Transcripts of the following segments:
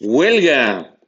Huelga.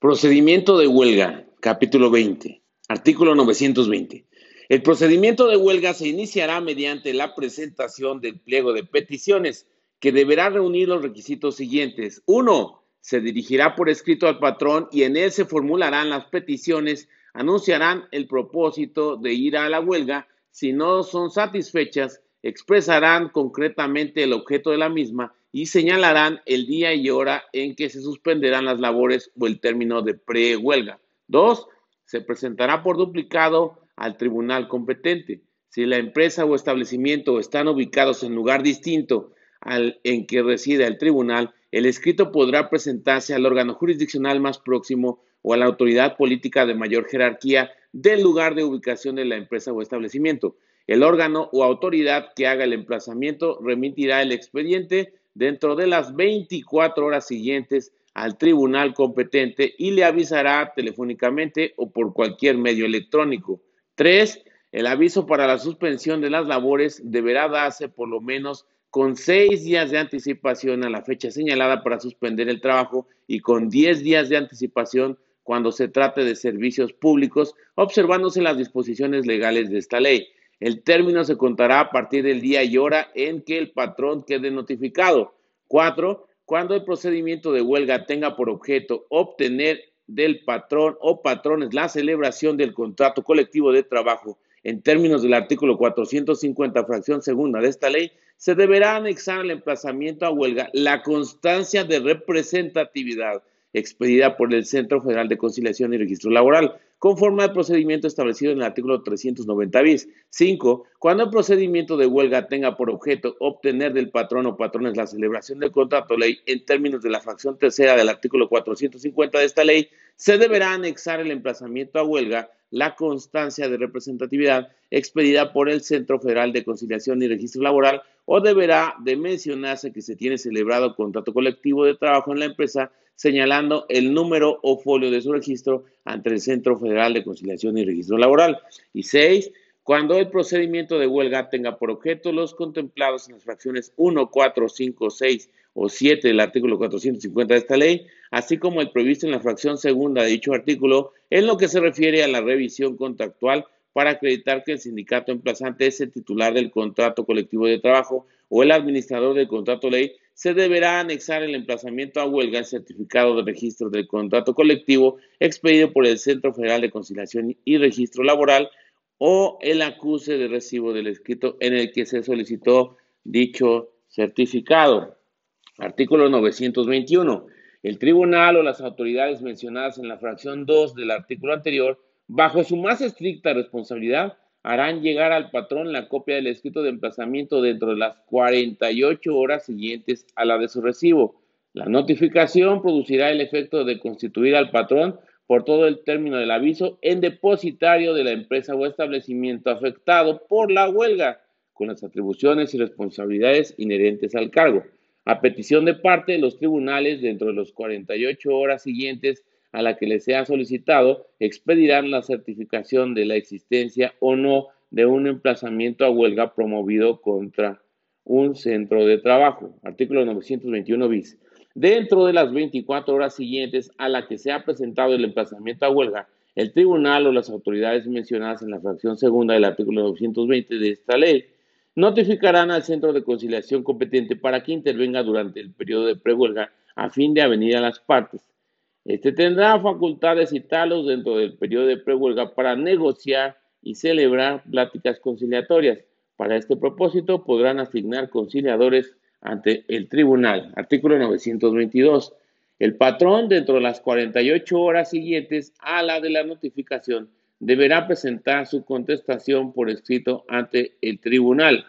Procedimiento de huelga. Capítulo 20. Artículo 920. El procedimiento de huelga se iniciará mediante la presentación del pliego de peticiones, que deberá reunir los requisitos siguientes. Uno, se dirigirá por escrito al patrón y en él se formularán las peticiones, anunciarán el propósito de ir a la huelga. Si no son satisfechas, expresarán concretamente el objeto de la misma y señalarán el día y hora en que se suspenderán las labores o el término de prehuelga. Dos, se presentará por duplicado al tribunal competente. Si la empresa o establecimiento están ubicados en lugar distinto al en que reside el tribunal, el escrito podrá presentarse al órgano jurisdiccional más próximo o a la autoridad política de mayor jerarquía del lugar de ubicación de la empresa o establecimiento. El órgano o autoridad que haga el emplazamiento remitirá el expediente dentro de las 24 horas siguientes al tribunal competente y le avisará telefónicamente o por cualquier medio electrónico. 3. El aviso para la suspensión de las labores deberá darse por lo menos con seis días de anticipación a la fecha señalada para suspender el trabajo y con 10 días de anticipación cuando se trate de servicios públicos, observándose las disposiciones legales de esta ley. El término se contará a partir del día y hora en que el patrón quede notificado. Cuatro, cuando el procedimiento de huelga tenga por objeto obtener del patrón o patrones la celebración del contrato colectivo de trabajo en términos del artículo 450, fracción segunda de esta ley, se deberá anexar al emplazamiento a huelga la constancia de representatividad expedida por el Centro Federal de Conciliación y Registro Laboral, conforme al procedimiento establecido en el artículo 390 bis. 5. Cuando el procedimiento de huelga tenga por objeto obtener del patrón o patrones la celebración del contrato ley en términos de la fracción tercera del artículo 450 de esta ley, se deberá anexar el emplazamiento a huelga la constancia de representatividad expedida por el Centro Federal de Conciliación y Registro Laboral o deberá de mencionarse que se tiene celebrado contrato colectivo de trabajo en la empresa señalando el número o folio de su registro ante el Centro Federal de Conciliación y Registro Laboral. Y seis, cuando el procedimiento de huelga tenga por objeto los contemplados en las fracciones 1, 4, 5, 6 o 7 del artículo 450 de esta ley, así como el previsto en la fracción segunda de dicho artículo, en lo que se refiere a la revisión contractual para acreditar que el sindicato emplazante es el titular del contrato colectivo de trabajo o el administrador del contrato ley, se deberá anexar el emplazamiento a huelga el certificado de registro del contrato colectivo expedido por el Centro Federal de Conciliación y Registro Laboral o el acuse de recibo del escrito en el que se solicitó dicho certificado. Artículo 921. El tribunal o las autoridades mencionadas en la fracción 2 del artículo anterior, bajo su más estricta responsabilidad, harán llegar al patrón la copia del escrito de emplazamiento dentro de las 48 horas siguientes a la de su recibo. La notificación producirá el efecto de constituir al patrón por todo el término del aviso en depositario de la empresa o establecimiento afectado por la huelga, con las atribuciones y responsabilidades inherentes al cargo. A petición de parte, los tribunales, dentro de las 48 horas siguientes a la que les sea solicitado, expedirán la certificación de la existencia o no de un emplazamiento a huelga promovido contra un centro de trabajo. Artículo 921 bis. Dentro de las 24 horas siguientes a la que se ha presentado el emplazamiento a huelga, el tribunal o las autoridades mencionadas en la fracción segunda del artículo 920 de esta ley notificarán al centro de conciliación competente para que intervenga durante el periodo de prehuelga a fin de avenir a las partes este tendrá facultad de citarlos dentro del periodo de prehuelga para negociar y celebrar pláticas conciliatorias. Para este propósito podrán asignar conciliadores ante el tribunal. Artículo 922. El patrón, dentro de las 48 horas siguientes a la de la notificación, deberá presentar su contestación por escrito ante el tribunal.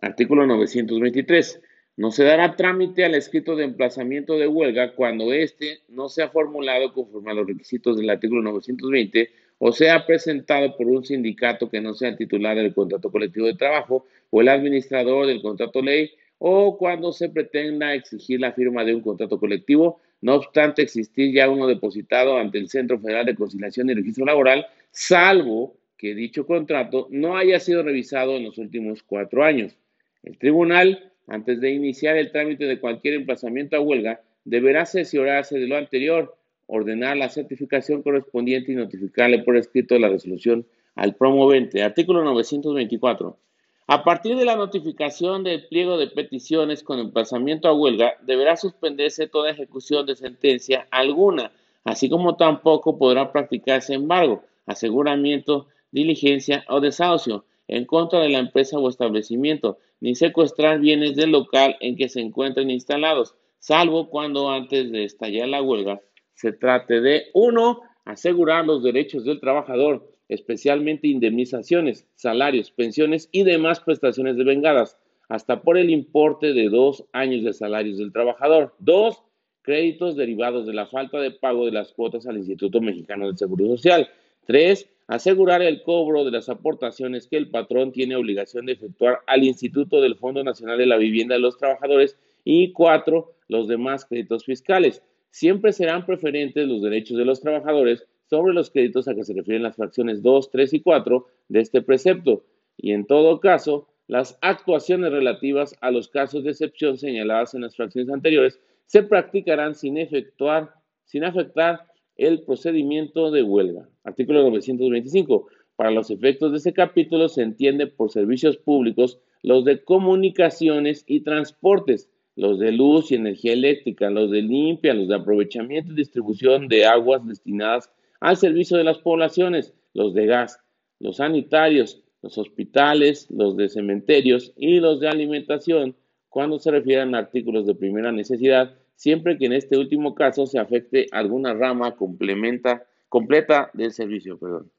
Artículo 923. No se dará trámite al escrito de emplazamiento de huelga cuando éste no sea formulado conforme a los requisitos del artículo 920 o sea presentado por un sindicato que no sea el titular del contrato colectivo de trabajo o el administrador del contrato ley o cuando se pretenda exigir la firma de un contrato colectivo, no obstante existir ya uno depositado ante el Centro Federal de Conciliación y Registro Laboral, salvo que dicho contrato no haya sido revisado en los últimos cuatro años. El tribunal antes de iniciar el trámite de cualquier emplazamiento a huelga, deberá sesionarse de lo anterior, ordenar la certificación correspondiente y notificarle por escrito la resolución al promovente. Artículo 924. A partir de la notificación del pliego de peticiones con emplazamiento a huelga, deberá suspenderse toda ejecución de sentencia alguna, así como tampoco podrá practicarse embargo, aseguramiento, diligencia o desahucio en contra de la empresa o establecimiento, ni secuestrar bienes del local en que se encuentren instalados, salvo cuando antes de estallar la huelga se trate de uno, asegurar los derechos del trabajador, especialmente indemnizaciones, salarios, pensiones y demás prestaciones de vengadas, hasta por el importe de dos años de salarios del trabajador. Dos, créditos derivados de la falta de pago de las cuotas al Instituto Mexicano del Seguro Social. Tres, asegurar el cobro de las aportaciones que el patrón tiene obligación de efectuar al Instituto del Fondo Nacional de la Vivienda de los Trabajadores. Y cuatro, los demás créditos fiscales. Siempre serán preferentes los derechos de los trabajadores sobre los créditos a que se refieren las fracciones 2, 3 y 4 de este precepto. Y en todo caso, las actuaciones relativas a los casos de excepción señaladas en las fracciones anteriores se practicarán sin efectuar, sin afectar el procedimiento de huelga. Artículo 925. Para los efectos de ese capítulo se entiende por servicios públicos los de comunicaciones y transportes, los de luz y energía eléctrica, los de limpia, los de aprovechamiento y distribución de aguas destinadas al servicio de las poblaciones, los de gas, los sanitarios, los hospitales, los de cementerios y los de alimentación, cuando se refieren a artículos de primera necesidad, siempre que en este último caso se afecte alguna rama complementa, completa del servicio. Perdón.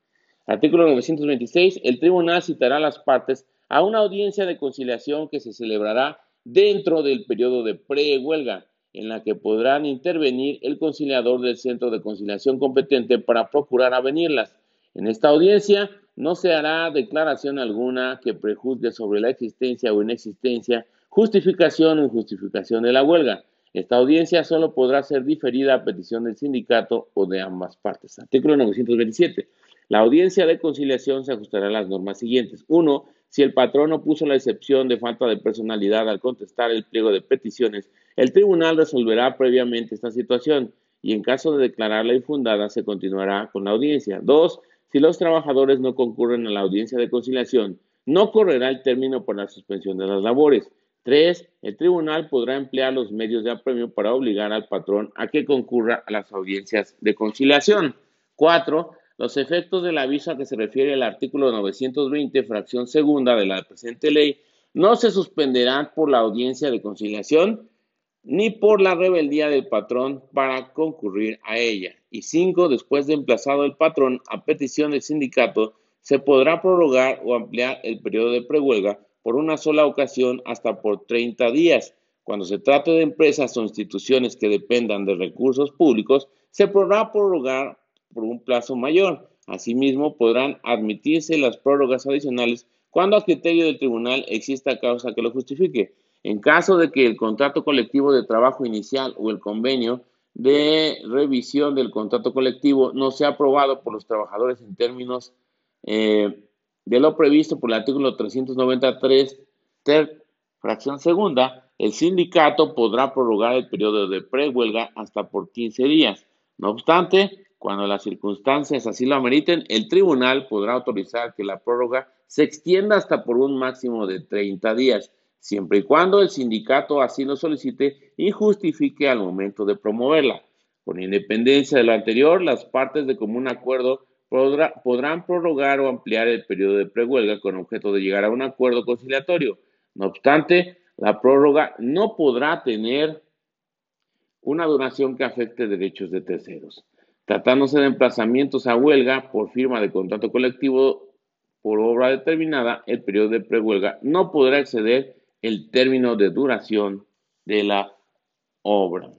Artículo 926. El tribunal citará a las partes a una audiencia de conciliación que se celebrará dentro del periodo de pre-huelga, en la que podrán intervenir el conciliador del centro de conciliación competente para procurar avenirlas. En esta audiencia no se hará declaración alguna que prejuzgue sobre la existencia o inexistencia, justificación o injustificación de la huelga. Esta audiencia solo podrá ser diferida a petición del sindicato o de ambas partes. Artículo 927. La audiencia de conciliación se ajustará a las normas siguientes. 1. Si el patrón opuso la excepción de falta de personalidad al contestar el pliego de peticiones, el tribunal resolverá previamente esta situación y en caso de declararla infundada se continuará con la audiencia. 2. Si los trabajadores no concurren a la audiencia de conciliación, no correrá el término por la suspensión de las labores. 3. El tribunal podrá emplear los medios de apremio para obligar al patrón a que concurra a las audiencias de conciliación. 4. Los efectos del aviso a que se refiere el artículo 920, fracción segunda de la presente ley, no se suspenderán por la audiencia de conciliación ni por la rebeldía del patrón para concurrir a ella. Y 5. Después de emplazado el patrón a petición del sindicato, se podrá prorrogar o ampliar el periodo de prehuelga por una sola ocasión hasta por 30 días. Cuando se trate de empresas o instituciones que dependan de recursos públicos, se podrá prorrogar por un plazo mayor. Asimismo, podrán admitirse las prórrogas adicionales cuando a criterio del tribunal exista causa que lo justifique. En caso de que el contrato colectivo de trabajo inicial o el convenio de revisión del contrato colectivo no sea aprobado por los trabajadores en términos eh, de lo previsto por el artículo 393, ter, fracción segunda, el sindicato podrá prorrogar el periodo de prehuelga hasta por 15 días. No obstante, cuando las circunstancias así lo ameriten, el tribunal podrá autorizar que la prórroga se extienda hasta por un máximo de 30 días, siempre y cuando el sindicato así lo solicite y justifique al momento de promoverla. Con independencia de lo anterior, las partes de común acuerdo podrán prorrogar o ampliar el periodo de prehuelga con objeto de llegar a un acuerdo conciliatorio. No obstante, la prórroga no podrá tener una duración que afecte derechos de terceros. Tratándose de emplazamientos a huelga por firma de contrato colectivo por obra determinada, el periodo de prehuelga no podrá exceder el término de duración de la obra.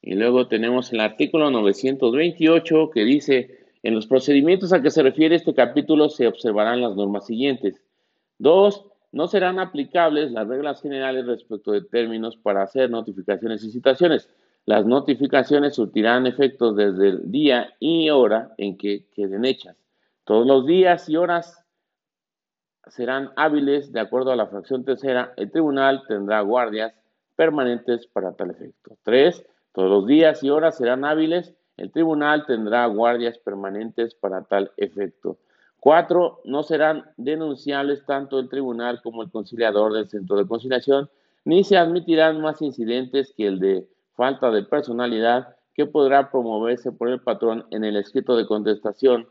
Y luego tenemos el artículo 928 que dice en los procedimientos a que se refiere este capítulo se observarán las normas siguientes. Dos, no serán aplicables las reglas generales respecto de términos para hacer notificaciones y citaciones. Las notificaciones surtirán efectos desde el día y hora en que queden hechas. Todos los días y horas serán hábiles de acuerdo a la fracción tercera. El tribunal tendrá guardias permanentes para tal efecto. Tres, Todos los días y horas serán hábiles. El tribunal tendrá guardias permanentes para tal efecto. Cuatro, no serán denunciables tanto el tribunal como el conciliador del centro de conciliación, ni se admitirán más incidentes que el de falta de personalidad que podrá promoverse por el patrón en el escrito de contestación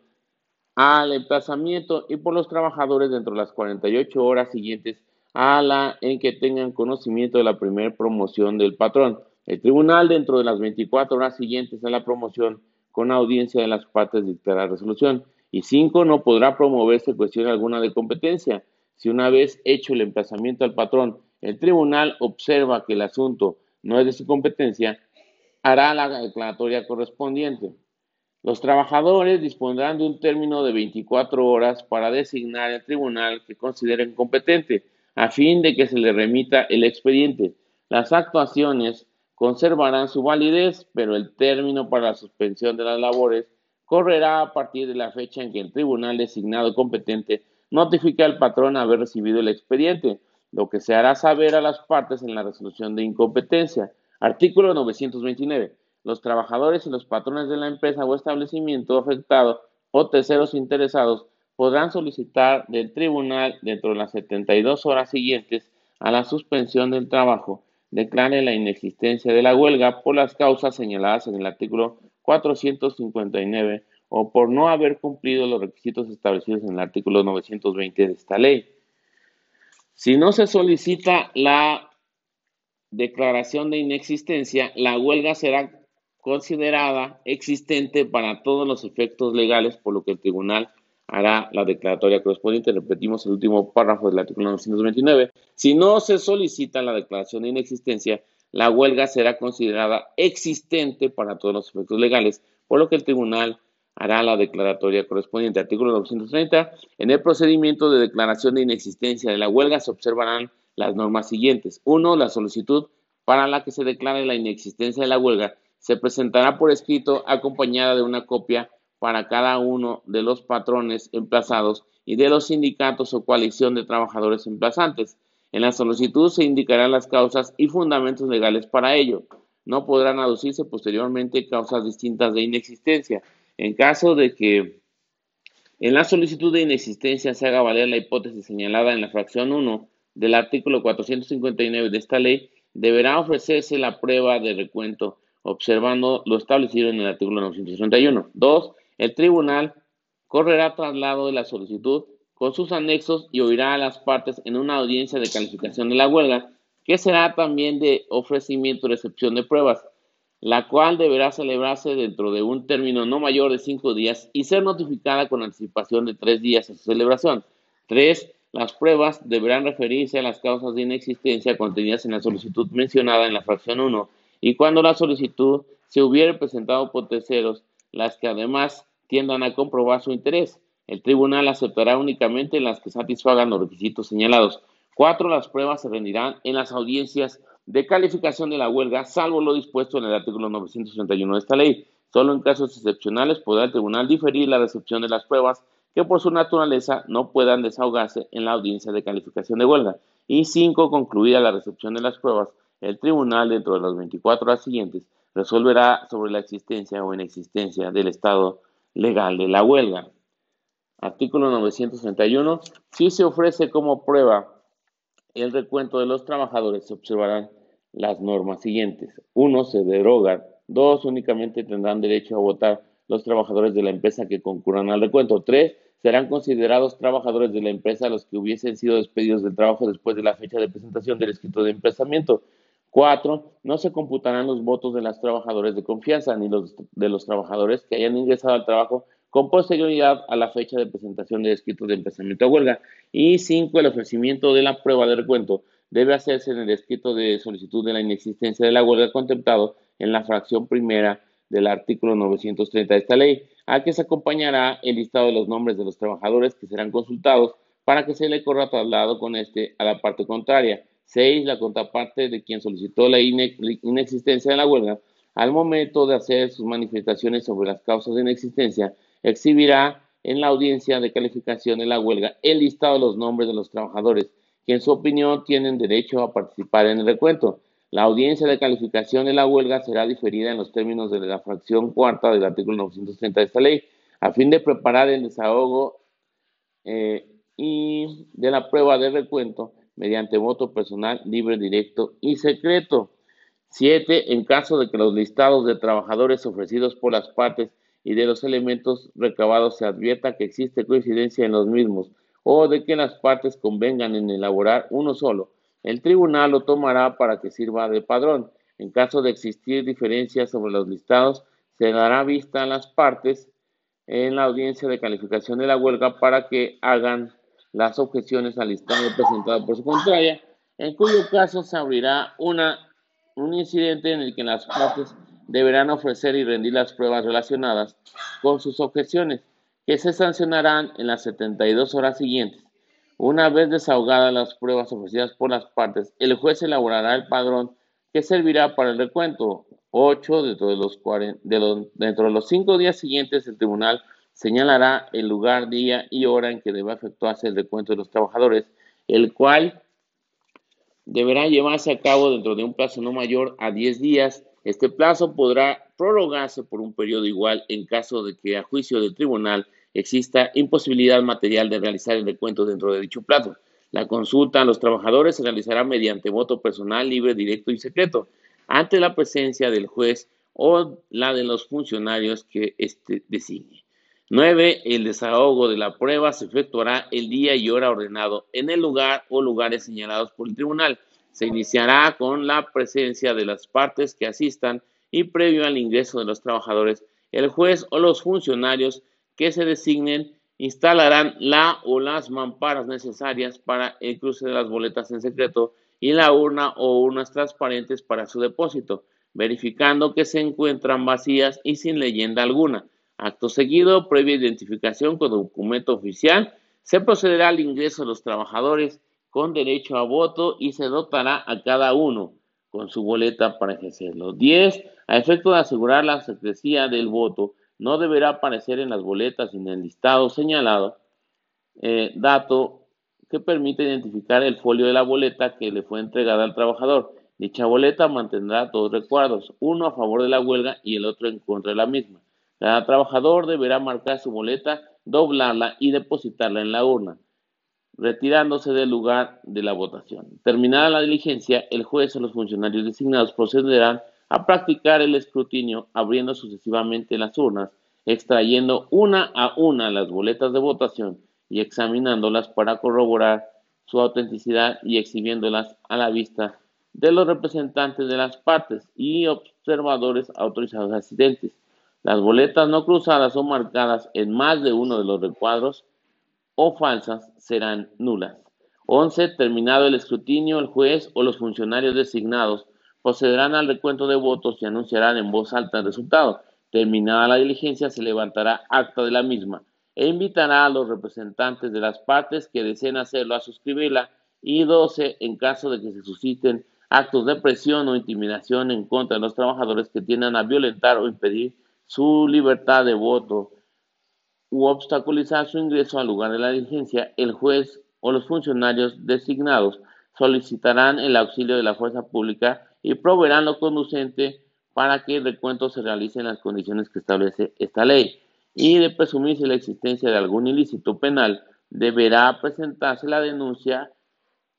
al emplazamiento y por los trabajadores dentro de las 48 horas siguientes a la en que tengan conocimiento de la primera promoción del patrón. El tribunal dentro de las 24 horas siguientes a la promoción con audiencia de las partes dictará resolución. Y cinco, no podrá promoverse cuestión alguna de competencia. Si una vez hecho el emplazamiento al patrón, el tribunal observa que el asunto no es de su competencia, hará la declaratoria correspondiente. Los trabajadores dispondrán de un término de 24 horas para designar el tribunal que consideren competente, a fin de que se le remita el expediente. Las actuaciones conservarán su validez, pero el término para la suspensión de las labores correrá a partir de la fecha en que el tribunal designado competente notifique al patrón haber recibido el expediente, lo que se hará saber a las partes en la resolución de incompetencia. Artículo 929 los trabajadores y los patrones de la empresa o establecimiento afectado o terceros interesados podrán solicitar del tribunal dentro de las 72 horas siguientes a la suspensión del trabajo declare la inexistencia de la huelga por las causas señaladas en el artículo 459 o por no haber cumplido los requisitos establecidos en el artículo 920 de esta ley. Si no se solicita la declaración de inexistencia, la huelga será considerada existente para todos los efectos legales, por lo que el tribunal hará la declaratoria correspondiente. Repetimos el último párrafo del artículo 929. Si no se solicita la declaración de inexistencia, la huelga será considerada existente para todos los efectos legales, por lo que el tribunal hará la declaratoria correspondiente. Artículo 930. En el procedimiento de declaración de inexistencia de la huelga se observarán las normas siguientes. Uno, la solicitud para la que se declare la inexistencia de la huelga se presentará por escrito acompañada de una copia para cada uno de los patrones emplazados y de los sindicatos o coalición de trabajadores emplazantes. En la solicitud se indicarán las causas y fundamentos legales para ello. No podrán aducirse posteriormente causas distintas de inexistencia. En caso de que en la solicitud de inexistencia se haga valer la hipótesis señalada en la fracción 1 del artículo 459 de esta ley, deberá ofrecerse la prueba de recuento observando lo establecido en el artículo 931. Dos, el tribunal correrá traslado de la solicitud con sus anexos y oirá a las partes en una audiencia de calificación de la huelga, que será también de ofrecimiento y recepción de pruebas, la cual deberá celebrarse dentro de un término no mayor de cinco días y ser notificada con anticipación de tres días a su celebración. Tres, las pruebas deberán referirse a las causas de inexistencia contenidas en la solicitud mencionada en la fracción 1 y cuando la solicitud se hubiere presentado por terceros, las que además tiendan a comprobar su interés. El tribunal aceptará únicamente las que satisfagan los requisitos señalados. Cuatro, las pruebas se rendirán en las audiencias de calificación de la huelga, salvo lo dispuesto en el artículo 931 de esta ley. Solo en casos excepcionales podrá el tribunal diferir la recepción de las pruebas que por su naturaleza no puedan desahogarse en la audiencia de calificación de huelga. Y cinco, concluida la recepción de las pruebas, el tribunal, dentro de las 24 horas siguientes, resolverá sobre la existencia o inexistencia del estado legal de la huelga. Artículo 931. Si se ofrece como prueba el recuento de los trabajadores, se observarán las normas siguientes. Uno, se derogan. Dos, únicamente tendrán derecho a votar los trabajadores de la empresa que concurran al recuento. Tres, serán considerados trabajadores de la empresa los que hubiesen sido despedidos del trabajo después de la fecha de presentación del escrito de emplazamiento. Cuatro, no se computarán los votos de los trabajadores de confianza ni los de los trabajadores que hayan ingresado al trabajo con posterioridad a la fecha de presentación de escrito de empezamiento de huelga. Y cinco, el ofrecimiento de la prueba de recuento debe hacerse en el escrito de solicitud de la inexistencia de la huelga contemplado en la fracción primera del artículo 930 de esta ley, a que se acompañará el listado de los nombres de los trabajadores que serán consultados para que se le corra traslado con este a la parte contraria 6. La contraparte de quien solicitó la inexistencia de la huelga, al momento de hacer sus manifestaciones sobre las causas de inexistencia, exhibirá en la audiencia de calificación de la huelga el listado de los nombres de los trabajadores que en su opinión tienen derecho a participar en el recuento. La audiencia de calificación de la huelga será diferida en los términos de la fracción cuarta del artículo 930 de esta ley, a fin de preparar el desahogo eh, y de la prueba de recuento mediante voto personal libre, directo y secreto. 7. En caso de que los listados de trabajadores ofrecidos por las partes y de los elementos recabados se advierta que existe coincidencia en los mismos o de que las partes convengan en elaborar uno solo, el tribunal lo tomará para que sirva de padrón. En caso de existir diferencias sobre los listados, se dará vista a las partes en la audiencia de calificación de la huelga para que hagan las objeciones al listado presentado por su contraria, en cuyo caso se abrirá una, un incidente en el que las partes deberán ofrecer y rendir las pruebas relacionadas con sus objeciones, que se sancionarán en las 72 horas siguientes. Una vez desahogadas las pruebas ofrecidas por las partes, el juez elaborará el padrón que servirá para el recuento. 8. Dentro de los, dentro de los cinco días siguientes, el tribunal señalará el lugar, día y hora en que debe efectuarse el recuento de los trabajadores, el cual deberá llevarse a cabo dentro de un plazo no mayor a 10 días. Este plazo podrá prorrogarse por un periodo igual en caso de que a juicio del tribunal exista imposibilidad material de realizar el recuento dentro de dicho plazo. La consulta a los trabajadores se realizará mediante voto personal, libre, directo y secreto, ante la presencia del juez o la de los funcionarios que éste designe. 9. El desahogo de la prueba se efectuará el día y hora ordenado en el lugar o lugares señalados por el tribunal. Se iniciará con la presencia de las partes que asistan y previo al ingreso de los trabajadores, el juez o los funcionarios que se designen instalarán la o las mamparas necesarias para el cruce de las boletas en secreto y la urna o urnas transparentes para su depósito, verificando que se encuentran vacías y sin leyenda alguna. Acto seguido, previa identificación con documento oficial, se procederá al ingreso de los trabajadores con derecho a voto y se dotará a cada uno con su boleta para ejercerlo. 10. A efecto de asegurar la secrecía del voto, no deberá aparecer en las boletas ni en el listado señalado eh, dato que permite identificar el folio de la boleta que le fue entregada al trabajador. Dicha boleta mantendrá dos recuadros, uno a favor de la huelga y el otro en contra de la misma. Cada trabajador deberá marcar su boleta, doblarla y depositarla en la urna, retirándose del lugar de la votación. Terminada la diligencia, el juez o los funcionarios designados procederán a practicar el escrutinio abriendo sucesivamente las urnas, extrayendo una a una las boletas de votación y examinándolas para corroborar su autenticidad y exhibiéndolas a la vista de los representantes de las partes y observadores autorizados asistentes. Las boletas no cruzadas o marcadas en más de uno de los recuadros o falsas serán nulas. 11. Terminado el escrutinio, el juez o los funcionarios designados procederán al recuento de votos y anunciarán en voz alta el resultado. Terminada la diligencia, se levantará acta de la misma e invitará a los representantes de las partes que deseen hacerlo a suscribirla y 12. En caso de que se susciten actos de presión o intimidación en contra de los trabajadores que tiendan a violentar o impedir su libertad de voto u obstaculizar su ingreso al lugar de la diligencia, el juez o los funcionarios designados solicitarán el auxilio de la fuerza pública y proveerán lo conducente para que el recuento se realice en las condiciones que establece esta ley. Y de presumirse la existencia de algún ilícito penal, deberá presentarse la denuncia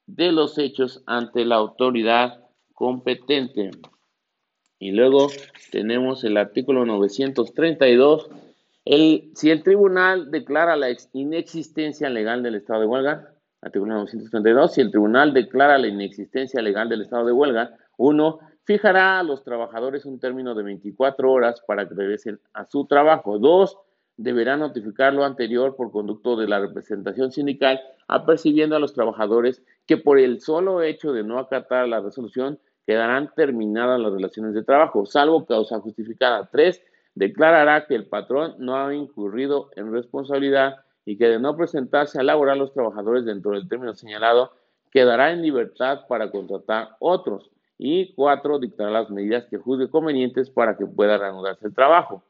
de los hechos ante la autoridad competente. Y luego tenemos el artículo 932. El, si el tribunal declara la inexistencia legal del estado de huelga, artículo 932, si el tribunal declara la inexistencia legal del estado de huelga, uno, fijará a los trabajadores un término de 24 horas para que regresen a su trabajo. Dos, deberá notificar lo anterior por conducto de la representación sindical, apercibiendo a los trabajadores que por el solo hecho de no acatar la resolución quedarán terminadas las relaciones de trabajo, salvo causa justificada. Tres, declarará que el patrón no ha incurrido en responsabilidad y que de no presentarse a laborar los trabajadores dentro del término señalado, quedará en libertad para contratar otros. Y cuatro, dictará las medidas que juzgue convenientes para que pueda reanudarse el trabajo.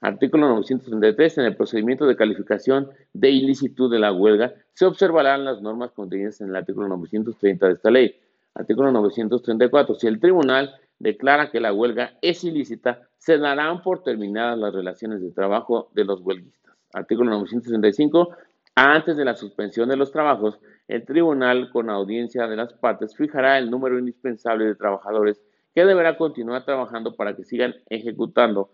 Artículo 933. En el procedimiento de calificación de ilicitud de la huelga se observarán las normas contenidas en el artículo 930 de esta ley. Artículo 934. Si el tribunal declara que la huelga es ilícita, se darán por terminadas las relaciones de trabajo de los huelguistas. Artículo 965. Antes de la suspensión de los trabajos, el tribunal, con audiencia de las partes, fijará el número indispensable de trabajadores que deberá continuar trabajando para que sigan ejecutando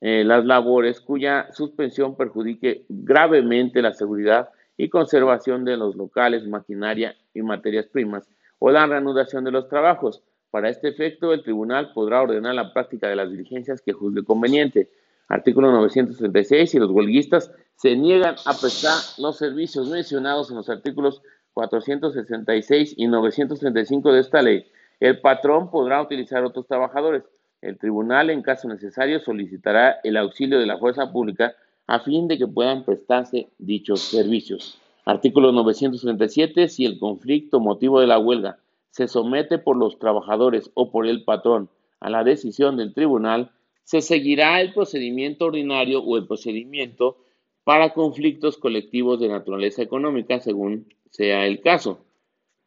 eh, las labores cuya suspensión perjudique gravemente la seguridad y conservación de los locales, maquinaria y materias primas, o la reanudación de los trabajos. Para este efecto, el tribunal podrá ordenar la práctica de las diligencias que juzgue conveniente. Artículo 936. Si los huelguistas se niegan a prestar los servicios mencionados en los artículos 466 y 935 de esta ley, el patrón podrá utilizar otros trabajadores. El tribunal, en caso necesario, solicitará el auxilio de la fuerza pública a fin de que puedan prestarse dichos servicios. Artículo 937. Si el conflicto motivo de la huelga se somete por los trabajadores o por el patrón a la decisión del tribunal, se seguirá el procedimiento ordinario o el procedimiento para conflictos colectivos de naturaleza económica, según sea el caso.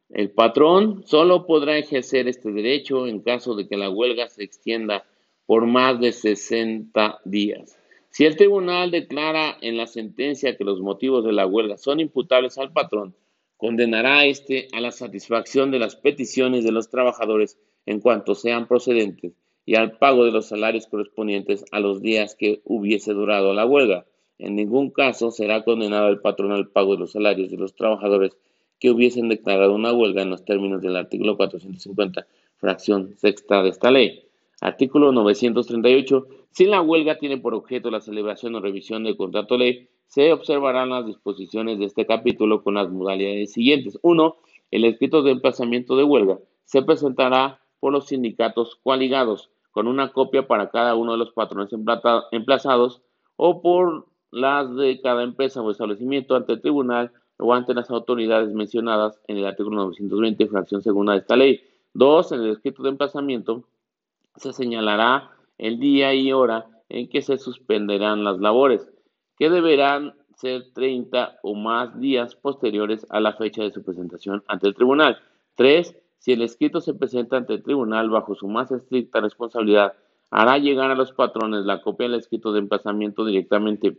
El patrón solo podrá ejercer este derecho en caso de que la huelga se extienda por más de 60 días. Si el tribunal declara en la sentencia que los motivos de la huelga son imputables al patrón, condenará a éste a la satisfacción de las peticiones de los trabajadores en cuanto sean procedentes y al pago de los salarios correspondientes a los días que hubiese durado la huelga. En ningún caso será condenado el patrón al pago de los salarios de los trabajadores que hubiesen declarado una huelga en los términos del artículo 450, fracción sexta de esta ley. Artículo 938. Si la huelga tiene por objeto la celebración o revisión del contrato ley, se observarán las disposiciones de este capítulo con las modalidades siguientes. 1. El escrito de emplazamiento de huelga se presentará por los sindicatos coaligados con una copia para cada uno de los patrones emplazados o por las de cada empresa o establecimiento ante el tribunal o ante las autoridades mencionadas en el artículo 920, fracción segunda de esta ley. 2. En el escrito de emplazamiento se señalará el día y hora en que se suspenderán las labores, que deberán ser 30 o más días posteriores a la fecha de su presentación ante el tribunal. 3. Si el escrito se presenta ante el tribunal bajo su más estricta responsabilidad, hará llegar a los patrones la copia del escrito de emplazamiento directamente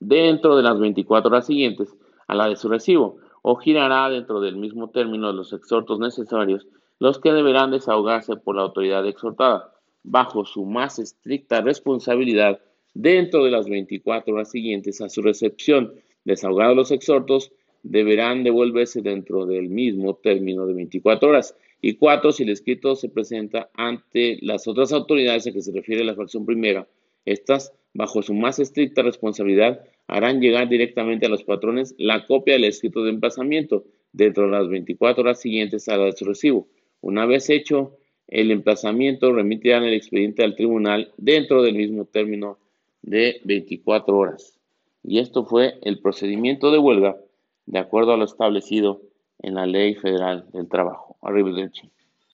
dentro de las 24 horas siguientes a la de su recibo, o girará dentro del mismo término los exhortos necesarios los que deberán desahogarse por la autoridad exhortada, bajo su más estricta responsabilidad dentro de las 24 horas siguientes a su recepción. Desahogados los exhortos, deberán devolverse dentro del mismo término de 24 horas. Y cuatro, si el escrito se presenta ante las otras autoridades a que se refiere la fracción primera, estas, bajo su más estricta responsabilidad, harán llegar directamente a los patrones la copia del escrito de emplazamiento dentro de las 24 horas siguientes a la de su recibo. Una vez hecho el emplazamiento, remitirán el expediente al tribunal dentro del mismo término de 24 horas. Y esto fue el procedimiento de huelga de acuerdo a lo establecido en la Ley Federal del Trabajo. Arrivederci.